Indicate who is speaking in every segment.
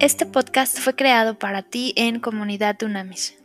Speaker 1: Este podcast fue creado para ti en Comunidad Unamis.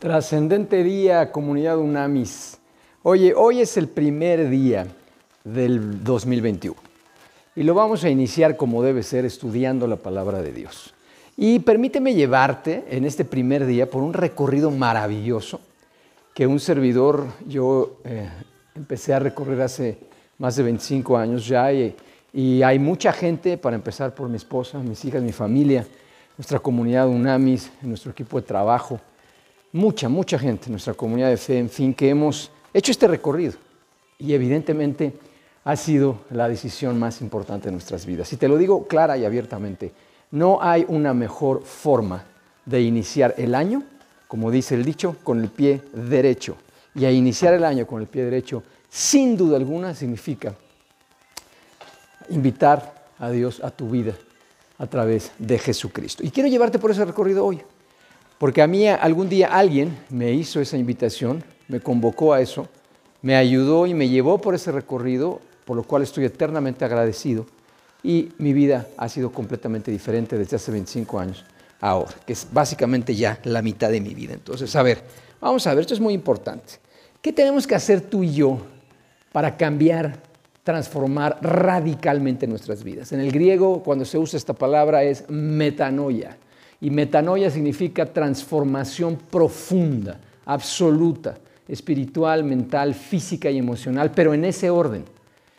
Speaker 2: Trascendente día, Comunidad Unamis. Oye, hoy es el primer día del 2021 y lo vamos a iniciar como debe ser, estudiando la palabra de Dios. Y permíteme llevarte en este primer día por un recorrido maravilloso que un servidor, yo eh, empecé a recorrer hace más de 25 años ya y, hay mucha gente, para empezar por mi esposa, mis hijas, mi familia, nuestra comunidad UNAMIS, nuestro equipo de trabajo, mucha, mucha gente, nuestra comunidad de fe, en fin, que hemos hecho este recorrido y evidentemente ha sido la decisión más importante de nuestras vidas. Y te lo digo clara y abiertamente, no hay una mejor forma de iniciar el año, como dice el dicho, con el pie derecho. Y a iniciar el año con el pie derecho sin duda alguna significa invitar a Dios a tu vida a través de Jesucristo. Y quiero llevarte por ese recorrido hoy, porque a mí algún día alguien me hizo esa invitación, me convocó a eso, me ayudó y me llevó por ese recorrido, por lo cual estoy eternamente agradecido. Y mi vida ha sido completamente diferente desde hace 25 años ahora, que es básicamente ya la mitad de mi vida. Entonces, a ver, vamos a ver, esto es muy importante. ¿Qué tenemos que hacer tú y yo para cambiar, transformar radicalmente nuestras vidas. En el griego, cuando se usa esta palabra, es metanoia. Y metanoia significa transformación profunda, absoluta, espiritual, mental, física y emocional, pero en ese orden.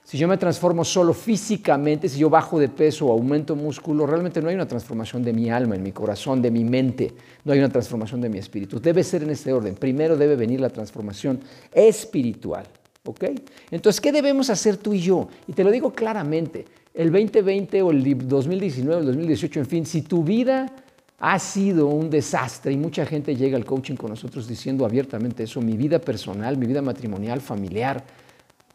Speaker 2: Si yo me transformo solo físicamente, si yo bajo de peso o aumento músculo, realmente no hay una transformación de mi alma, en mi corazón, de mi mente, no hay una transformación de mi espíritu. Debe ser en este orden. Primero debe venir la transformación espiritual. ¿Ok? Entonces, ¿qué debemos hacer tú y yo? Y te lo digo claramente, el 2020 o el 2019 o el 2018, en fin, si tu vida ha sido un desastre y mucha gente llega al coaching con nosotros diciendo abiertamente eso, mi vida personal, mi vida matrimonial, familiar,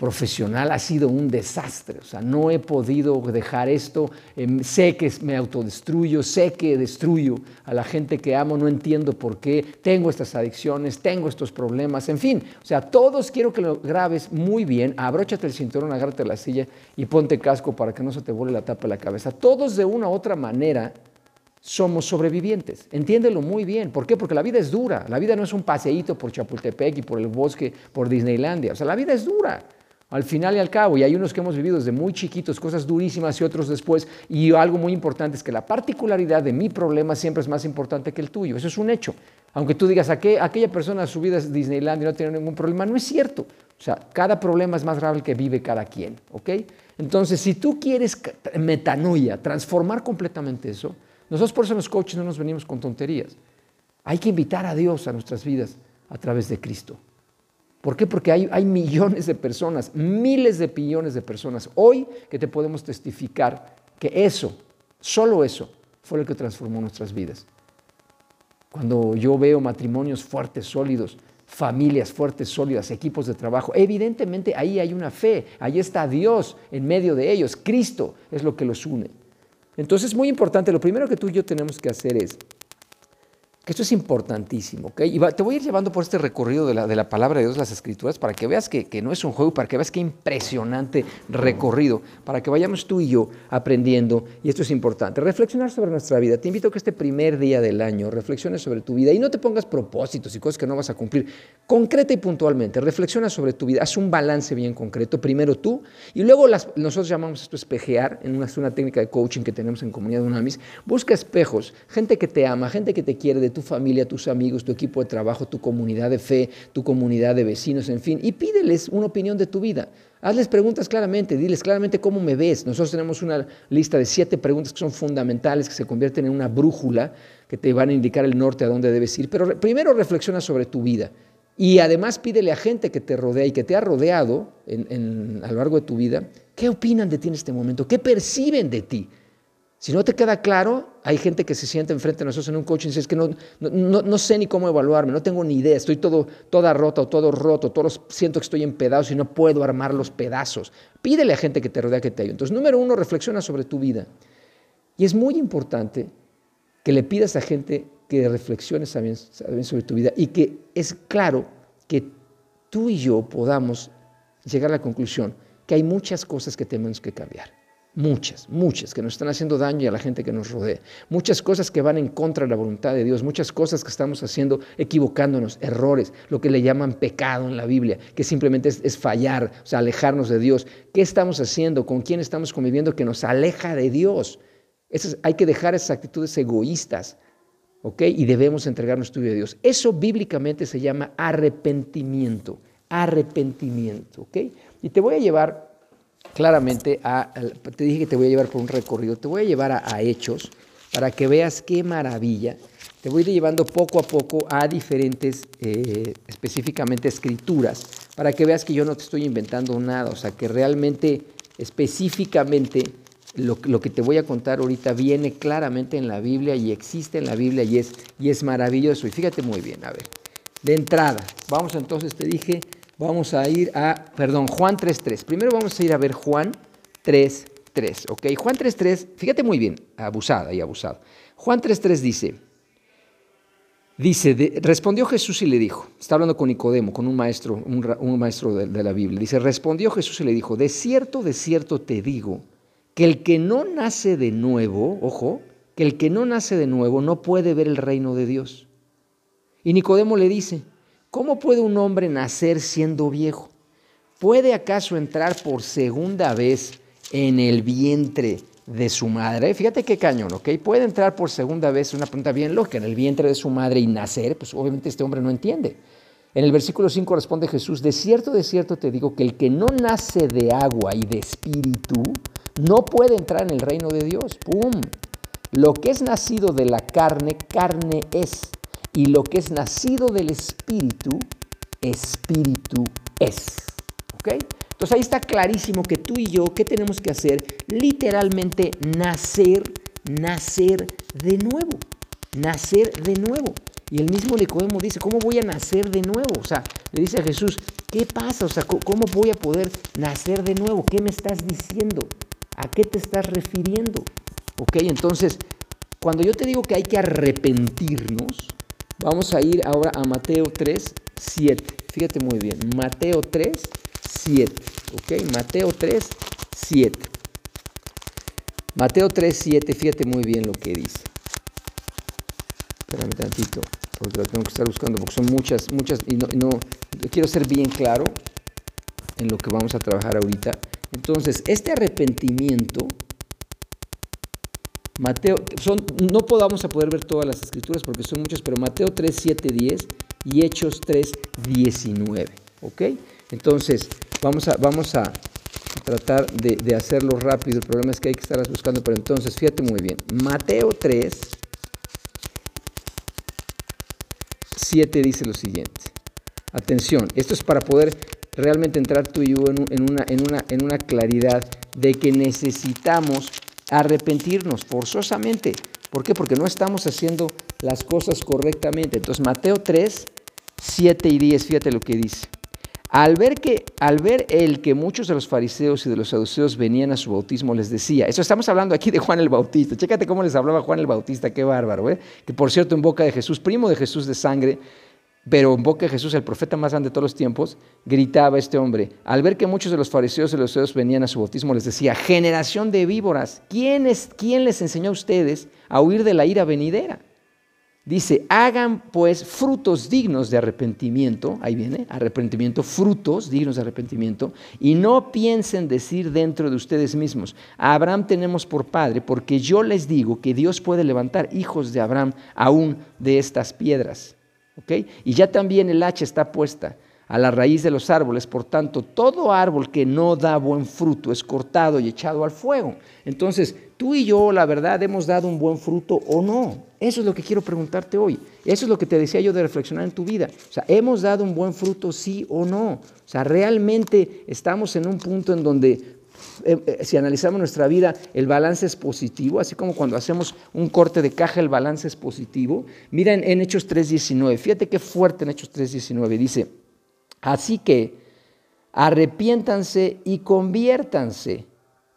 Speaker 2: profesional ha sido un desastre. O sea, no he podido dejar esto. Em, sé que me autodestruyo, sé que destruyo a la gente que amo, no entiendo por qué. Tengo estas adicciones, tengo estos problemas, en fin. O sea, todos quiero que lo grabes muy bien. Abróchate el cinturón, agárrate la silla y ponte casco para que no se te vuele la tapa de la cabeza. Todos de una u otra manera somos sobrevivientes. Entiéndelo muy bien. ¿Por qué? Porque la vida es dura. La vida no es un paseíto por Chapultepec y por el bosque, por Disneylandia. O sea, la vida es dura al final y al cabo. Y hay unos que hemos vivido desde muy chiquitos, cosas durísimas y otros después. Y algo muy importante es que la particularidad de mi problema siempre es más importante que el tuyo. Eso es un hecho. Aunque tú digas, aquella persona su vida es Disneyland y no tiene ningún problema, no es cierto. O sea, cada problema es más grave que vive cada quien. ¿ok? Entonces, si tú quieres metanoia, transformar completamente eso, nosotros por eso los coaches no nos venimos con tonterías. Hay que invitar a Dios a nuestras vidas a través de Cristo. ¿Por qué? Porque hay, millones de personas, miles de millones de personas hoy que te podemos testificar que eso, solo eso, fue lo que transformó nuestras vidas. Cuando yo veo matrimonios fuertes, sólidos, familias fuertes, sólidas, equipos de trabajo, evidentemente ahí hay una fe, ahí está Dios en medio de ellos, Cristo es lo que los une. Entonces es muy importante, lo primero que tú y yo tenemos que hacer es esto es importantísimo, ¿ok? Y te voy a ir llevando por este recorrido de la, de la palabra de Dios, las escrituras, para que veas que, que, no es un juego, para que veas qué impresionante recorrido, para que vayamos tú y yo aprendiendo, y esto es importante, reflexionar sobre nuestra vida. Te invito a que este primer día del año reflexiones sobre tu vida y no te pongas propósitos y cosas que no vas a cumplir. Concreta y puntualmente, reflexiona sobre tu vida, haz un balance bien concreto, primero tú, y luego las, nosotros llamamos esto espejear, en una, una técnica de coaching que tenemos en Comunidad Unamis, busca espejos, gente que te ama, gente que te quiere de tu tu familia, tus amigos, tu equipo de trabajo, tu comunidad de fe, tu comunidad de vecinos, en fin, y pídeles una opinión de tu vida. Hazles preguntas claramente, diles claramente cómo me ves. Nosotros tenemos una lista de siete preguntas que son fundamentales, que se convierten en una brújula, que te van a indicar el norte a dónde debes ir. Pero primero reflexiona sobre tu vida. Y además pídele a gente que te rodea y que te ha rodeado a lo largo de tu vida, ¿qué opinan de ti en este momento? ¿Qué perciben de ti? Si no te queda claro, hay gente que se siente enfrente de nosotros en un coche y dice, es que no, no, sé ni cómo evaluarme, no tengo ni idea, estoy todo, toda rota o todo roto, todos siento que estoy en pedazos y no puedo armar los pedazos. Pídele a gente que te rodea que te ayude. Entonces, número uno, reflexiona sobre tu vida. Y es muy importante que le pidas a gente que reflexione también sobre tu vida y que es claro que tú y yo podamos llegar a la conclusión que hay muchas cosas que tenemos que cambiar. Muchas, muchas, que nos están haciendo daño a la gente que nos rodea. Muchas cosas que van en contra de la voluntad de Dios. Muchas cosas que estamos haciendo equivocándonos, errores, lo que le llaman pecado en la Biblia, que simplemente es, fallar, o sea, alejarnos de Dios. ¿Qué estamos haciendo? ¿Con quién estamos conviviendo que nos aleja de Dios? hay que dejar esas actitudes egoístas, ¿ok? Y debemos entregar nuestro vida a Dios. Eso bíblicamente se llama arrepentimiento, arrepentimiento, ¿ok? Y te voy a llevar claramente te dije que te voy a llevar por un recorrido, te voy a llevar a, hechos para que veas qué maravilla. Te voy a ir llevando poco a poco a diferentes, eh, específicamente escrituras, para que veas que yo no te estoy inventando nada, o sea, que realmente, específicamente, lo, lo, que te voy a contar ahorita viene claramente en la Biblia y existe en la Biblia y es, y es maravilloso. Y fíjate muy bien, a ver, de entrada, vamos entonces, te dije, Vamos a ir a, perdón, Juan 3.3. Primero vamos a ir a ver Juan 3.3, ¿ok? Juan 3.3, fíjate muy bien, abusada y abusado. Juan 3.3 dice, dice, respondió Jesús y le dijo, está hablando con Nicodemo, con un maestro, un, maestro de, de la Biblia, dice, respondió Jesús y le dijo, de cierto, de cierto te digo, que el que no nace de nuevo, ojo, que el que no nace de nuevo no puede ver el reino de Dios. Y Nicodemo le dice, ¿Cómo puede un hombre nacer siendo viejo? ¿Puede acaso entrar por segunda vez en el vientre de su madre? Fíjate qué cañón, ¿ok? Puede entrar por segunda vez, una pregunta bien loca, en el vientre de su madre y nacer, pues obviamente este hombre no entiende. En el versículo 5 responde Jesús, de cierto, de cierto te digo que el que no nace de agua y de espíritu, no puede entrar en el reino de Dios. ¡Pum! Lo que es nacido de la carne, carne es y lo que es nacido del Espíritu, Espíritu es. ¿Ok? Entonces ahí está clarísimo que tú y yo, ¿qué tenemos que hacer? Literalmente nacer, nacer de nuevo. Nacer de nuevo. Y el mismo Nicodemo dice, ¿cómo voy a nacer de nuevo? O sea, le dice a Jesús, ¿qué pasa? O sea, ¿cómo voy a poder nacer de nuevo? ¿Qué me estás diciendo? ¿A qué te estás refiriendo? Ok, entonces, cuando yo te digo que hay que arrepentirnos, Vamos a ir ahora a Mateo 3, 7. Fíjate muy bien. Mateo 3, 7. ¿Ok? Mateo 3, 7. Mateo 3, 7. Fíjate muy bien lo que dice. Espérame tantito, porque lo tengo que estar buscando, porque son muchas, muchas, y no, no quiero ser bien claro en lo que vamos a trabajar ahorita. Entonces, este arrepentimiento Mateo, son, no podamos a poder ver todas las escrituras porque son muchas, pero Mateo 3, 7, 10 y Hechos 3, 19. ¿Ok? Entonces, vamos a, vamos a tratar de, de, hacerlo rápido. El problema es que hay que estar buscando, pero entonces, fíjate muy bien. Mateo 3, 7 dice lo siguiente. Atención, esto es para poder realmente entrar tú y yo en, una, en, una, en una claridad de que necesitamos arrepentirnos forzosamente. ¿Por qué? Porque no estamos haciendo las cosas correctamente. Entonces Mateo 3, 7 y 10, fíjate lo que dice. Al ver, que, al ver el que muchos de los fariseos y de los saduceos venían a su bautismo, les decía, eso estamos hablando aquí de Juan el Bautista, chécate cómo les hablaba Juan el Bautista, qué bárbaro, ¿eh? que por cierto en boca de Jesús, primo de Jesús de sangre, pero en boca de Jesús, el profeta más grande de todos los tiempos, gritaba este hombre, al ver que muchos de los fariseos y los saduceos venían a su bautismo, les decía, generación de víboras, ¿quién, es, ¿quién les enseñó a ustedes a huir de la ira venidera? Dice, hagan pues frutos dignos de arrepentimiento, ahí viene, arrepentimiento, frutos dignos de arrepentimiento, y no piensen decir dentro de ustedes mismos, a Abraham tenemos por padre, porque yo les digo que Dios puede levantar hijos de Abraham aún de estas piedras. Y ya también el hacha está puesta a la raíz de los árboles, por tanto, todo árbol que no da buen fruto es cortado y echado al fuego. Entonces, tú y yo, la verdad, hemos dado un buen fruto o no. Eso es lo que quiero preguntarte hoy. Eso es lo que te decía yo de reflexionar en tu vida. O sea, ¿hemos dado un buen fruto sí o no? O sea, realmente estamos en un punto en donde eh, eh, si analizamos nuestra vida, el balance es positivo, así como cuando hacemos un corte de caja, el balance es positivo. Mira en, Hechos 3.19, fíjate qué fuerte en Hechos 3.19, dice, así que arrepiéntanse y conviértanse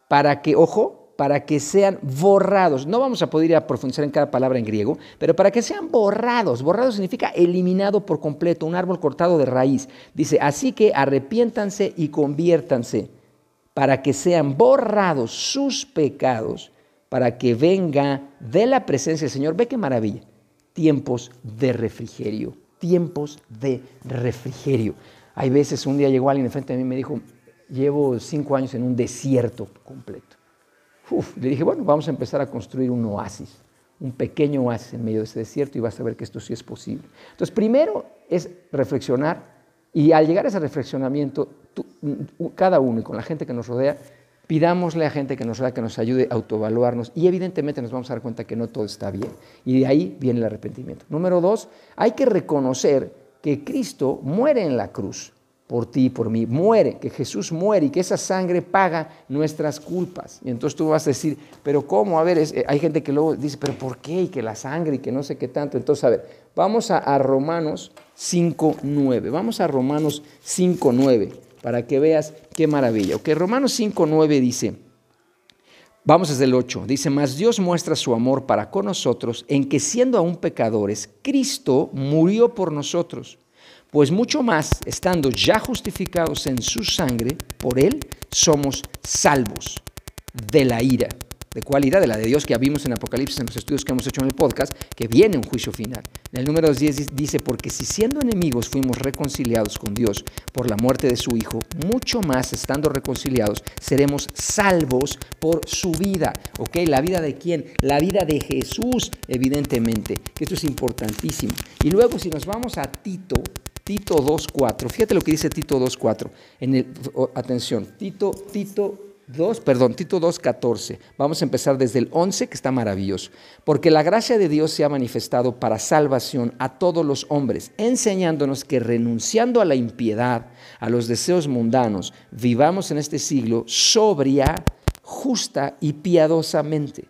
Speaker 2: para que, ojo, para que sean borrados. No vamos a poder ir a profundizar en cada palabra en griego, pero para que sean borrados. Borrado significa eliminado por completo, un árbol cortado de raíz. Dice, así que arrepiéntanse y conviértanse para que sean borrados sus pecados, para que venga de la presencia del Señor. Ve qué maravilla. Tiempos de refrigerio, tiempos de refrigerio. Hay veces, un día llegó alguien enfrente de mí y me dijo, llevo cinco años en un desierto completo. le dije, bueno, vamos a empezar a construir un oasis, un pequeño oasis en medio de ese desierto y vas a ver que esto sí es posible. Entonces, primero es reflexionar y al llegar a ese reflexionamiento, cada uno y con la gente que nos rodea, pidámosle a gente que nos rodea que nos ayude a autoevaluarnos y evidentemente nos vamos a dar cuenta que no todo está bien. Y de ahí viene el arrepentimiento. Número dos, hay que reconocer que Cristo muere en la cruz por ti y por mí, muere, que Jesús muere y que esa sangre paga nuestras culpas. Y entonces tú vas a decir, pero ¿cómo? A ver, eh, hay gente que luego dice, pero ¿por qué? Y que la sangre y que no sé qué tanto. Entonces, a ver, vamos a, a Romanos 5.9, vamos a Romanos 5.9 para que veas qué maravilla. Ok, Romanos 5.9 dice, vamos desde el 8, dice, mas Dios muestra su amor para con nosotros en que siendo aún pecadores, Cristo murió por nosotros pues mucho más, estando ya justificados en su sangre, por él somos salvos de la ira. ¿De cuál ira? De la de Dios que vimos en Apocalipsis, en los estudios que hemos hecho en el podcast, que viene un juicio final. En el número 10 dice, porque si siendo enemigos fuimos reconciliados con Dios por la muerte de su Hijo, mucho más estando reconciliados seremos salvos por su vida. ¿Ok? ¿La vida de quién? La vida de Jesús, evidentemente, que esto es importantísimo. Y luego si nos vamos a Tito, Tito 2.4. Fíjate lo que dice Tito 2.4. atención, Tito, Tito 2, perdón, Tito 2.14. Vamos a empezar desde el 11, que está maravilloso. Porque la gracia de Dios se ha manifestado para salvación a todos los hombres, enseñándonos que renunciando a la impiedad, a los deseos mundanos, vivamos en este siglo sobria, justa y piadosamente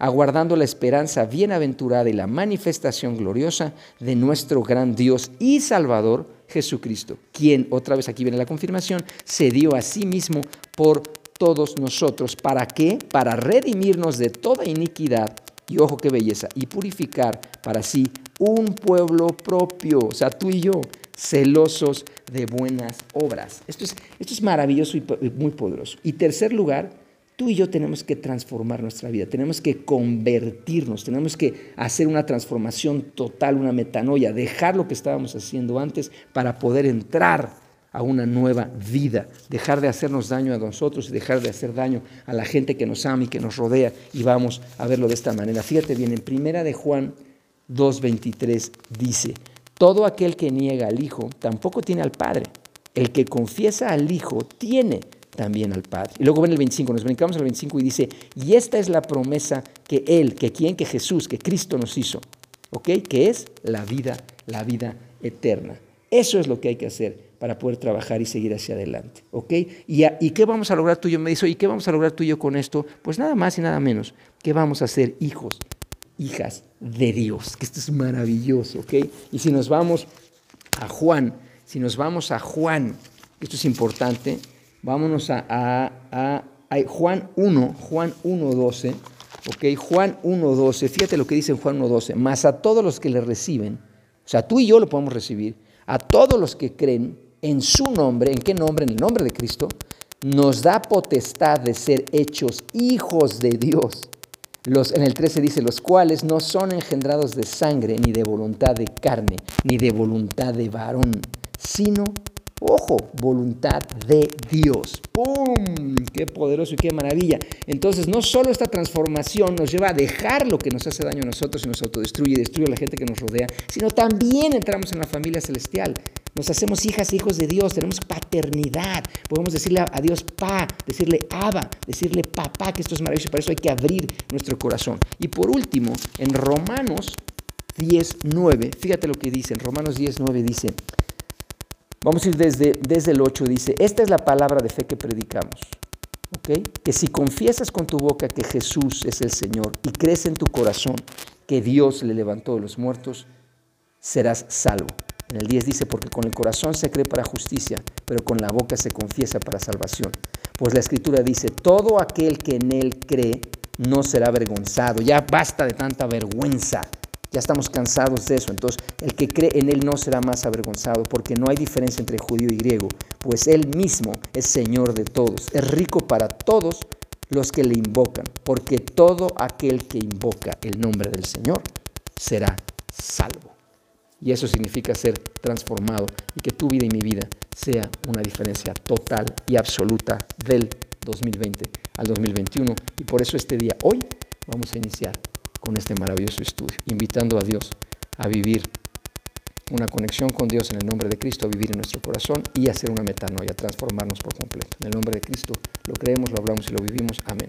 Speaker 2: aguardando la esperanza bienaventurada y la manifestación gloriosa de nuestro gran Dios y Salvador Jesucristo, quien, otra vez aquí viene la confirmación, se dio a sí mismo por todos nosotros. ¿Para qué? Para redimirnos de toda iniquidad, y ojo qué belleza, y purificar para sí un pueblo propio, o sea, tú y yo, celosos de buenas obras. Esto es, esto es maravilloso y muy poderoso. Y tercer lugar, Tú y yo tenemos que transformar nuestra vida, tenemos que convertirnos, tenemos que hacer una transformación total, una metanoia, dejar lo que estábamos haciendo antes para poder entrar a una nueva vida, dejar de hacernos daño a nosotros y dejar de hacer daño a la gente que nos ama y que nos rodea y vamos a verlo de esta manera. Fíjate bien, en primera de Juan 2:23 dice, todo aquel que niega al Hijo tampoco tiene al Padre. El que confiesa al Hijo tiene también al Padre. Y luego ven el 25, nos brincamos al 25 y dice, y esta es la promesa que Él, que quien, que Jesús, que Cristo nos hizo, ¿ok? Que es la vida, la vida eterna. Eso es lo que hay que hacer para poder trabajar y seguir hacia adelante, ¿ok? ¿Y, ¿Y qué vamos a lograr tú y yo? Me dice, ¿y qué vamos a lograr tú y yo con esto? Pues nada más y nada menos que vamos a ser hijos, hijas de Dios, que esto es maravilloso, ¿ok? Y si nos vamos a Juan, si nos vamos a Juan, esto es importante, Vámonos a, Juan 1, Juan 1, 12. Ok, Juan 1, 12. Fíjate lo que dice en Juan 1, 12. Más a todos los que le reciben, o sea, tú y yo lo podemos recibir, a todos los que creen en su nombre, ¿en qué nombre? En el nombre de Cristo, nos da potestad de ser hechos hijos de Dios. En el 13 dice, los cuales no son engendrados de sangre, ni de voluntad de carne, ni de voluntad de varón, sino Ojo, voluntad de Dios. ¡Pum! ¡Qué poderoso y qué maravilla! Entonces, no solo esta transformación nos lleva a dejar lo que nos hace daño a nosotros y nos autodestruye destruye a la gente que nos rodea, sino también entramos en la familia celestial. Nos hacemos hijas e hijos de Dios, tenemos paternidad. Podemos decirle a Dios pa, decirle aba, decirle papá, que esto es maravilloso. Para eso hay que abrir nuestro corazón. Y por último, en Romanos 10.9, fíjate lo que dice. En Romanos 10.9 dice. Vamos a ir desde, desde el 8, dice, esta es la palabra de fe que predicamos. Que si confiesas con tu boca que Jesús es el Señor y crees en tu corazón que Dios le levantó de los muertos, serás salvo. En el 10 dice, porque con el corazón se cree para justicia, pero con la boca se confiesa para salvación. Pues la escritura dice, todo aquel que en él cree no será avergonzado. Ya basta de tanta vergüenza Ya estamos cansados de eso. Entonces, el que cree en Él no será más avergonzado, porque no hay diferencia entre judío y griego, pues Él mismo es Señor de todos, es rico para todos los que le invocan, porque todo aquel que invoca el nombre del Señor será salvo. Y eso significa ser transformado y que tu vida y mi vida sea una diferencia total y absoluta del 2020 al 2021. Y por eso este día, hoy, vamos a iniciar con este maravilloso estudio, invitando a Dios a vivir una conexión con Dios en el nombre de Cristo, a vivir en nuestro corazón y hacer una metanoia, transformarnos por completo. En el nombre de Cristo lo creemos, lo hablamos y lo vivimos. Amén.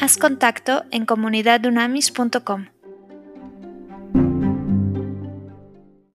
Speaker 1: Haz contacto en comunidadunamis.com.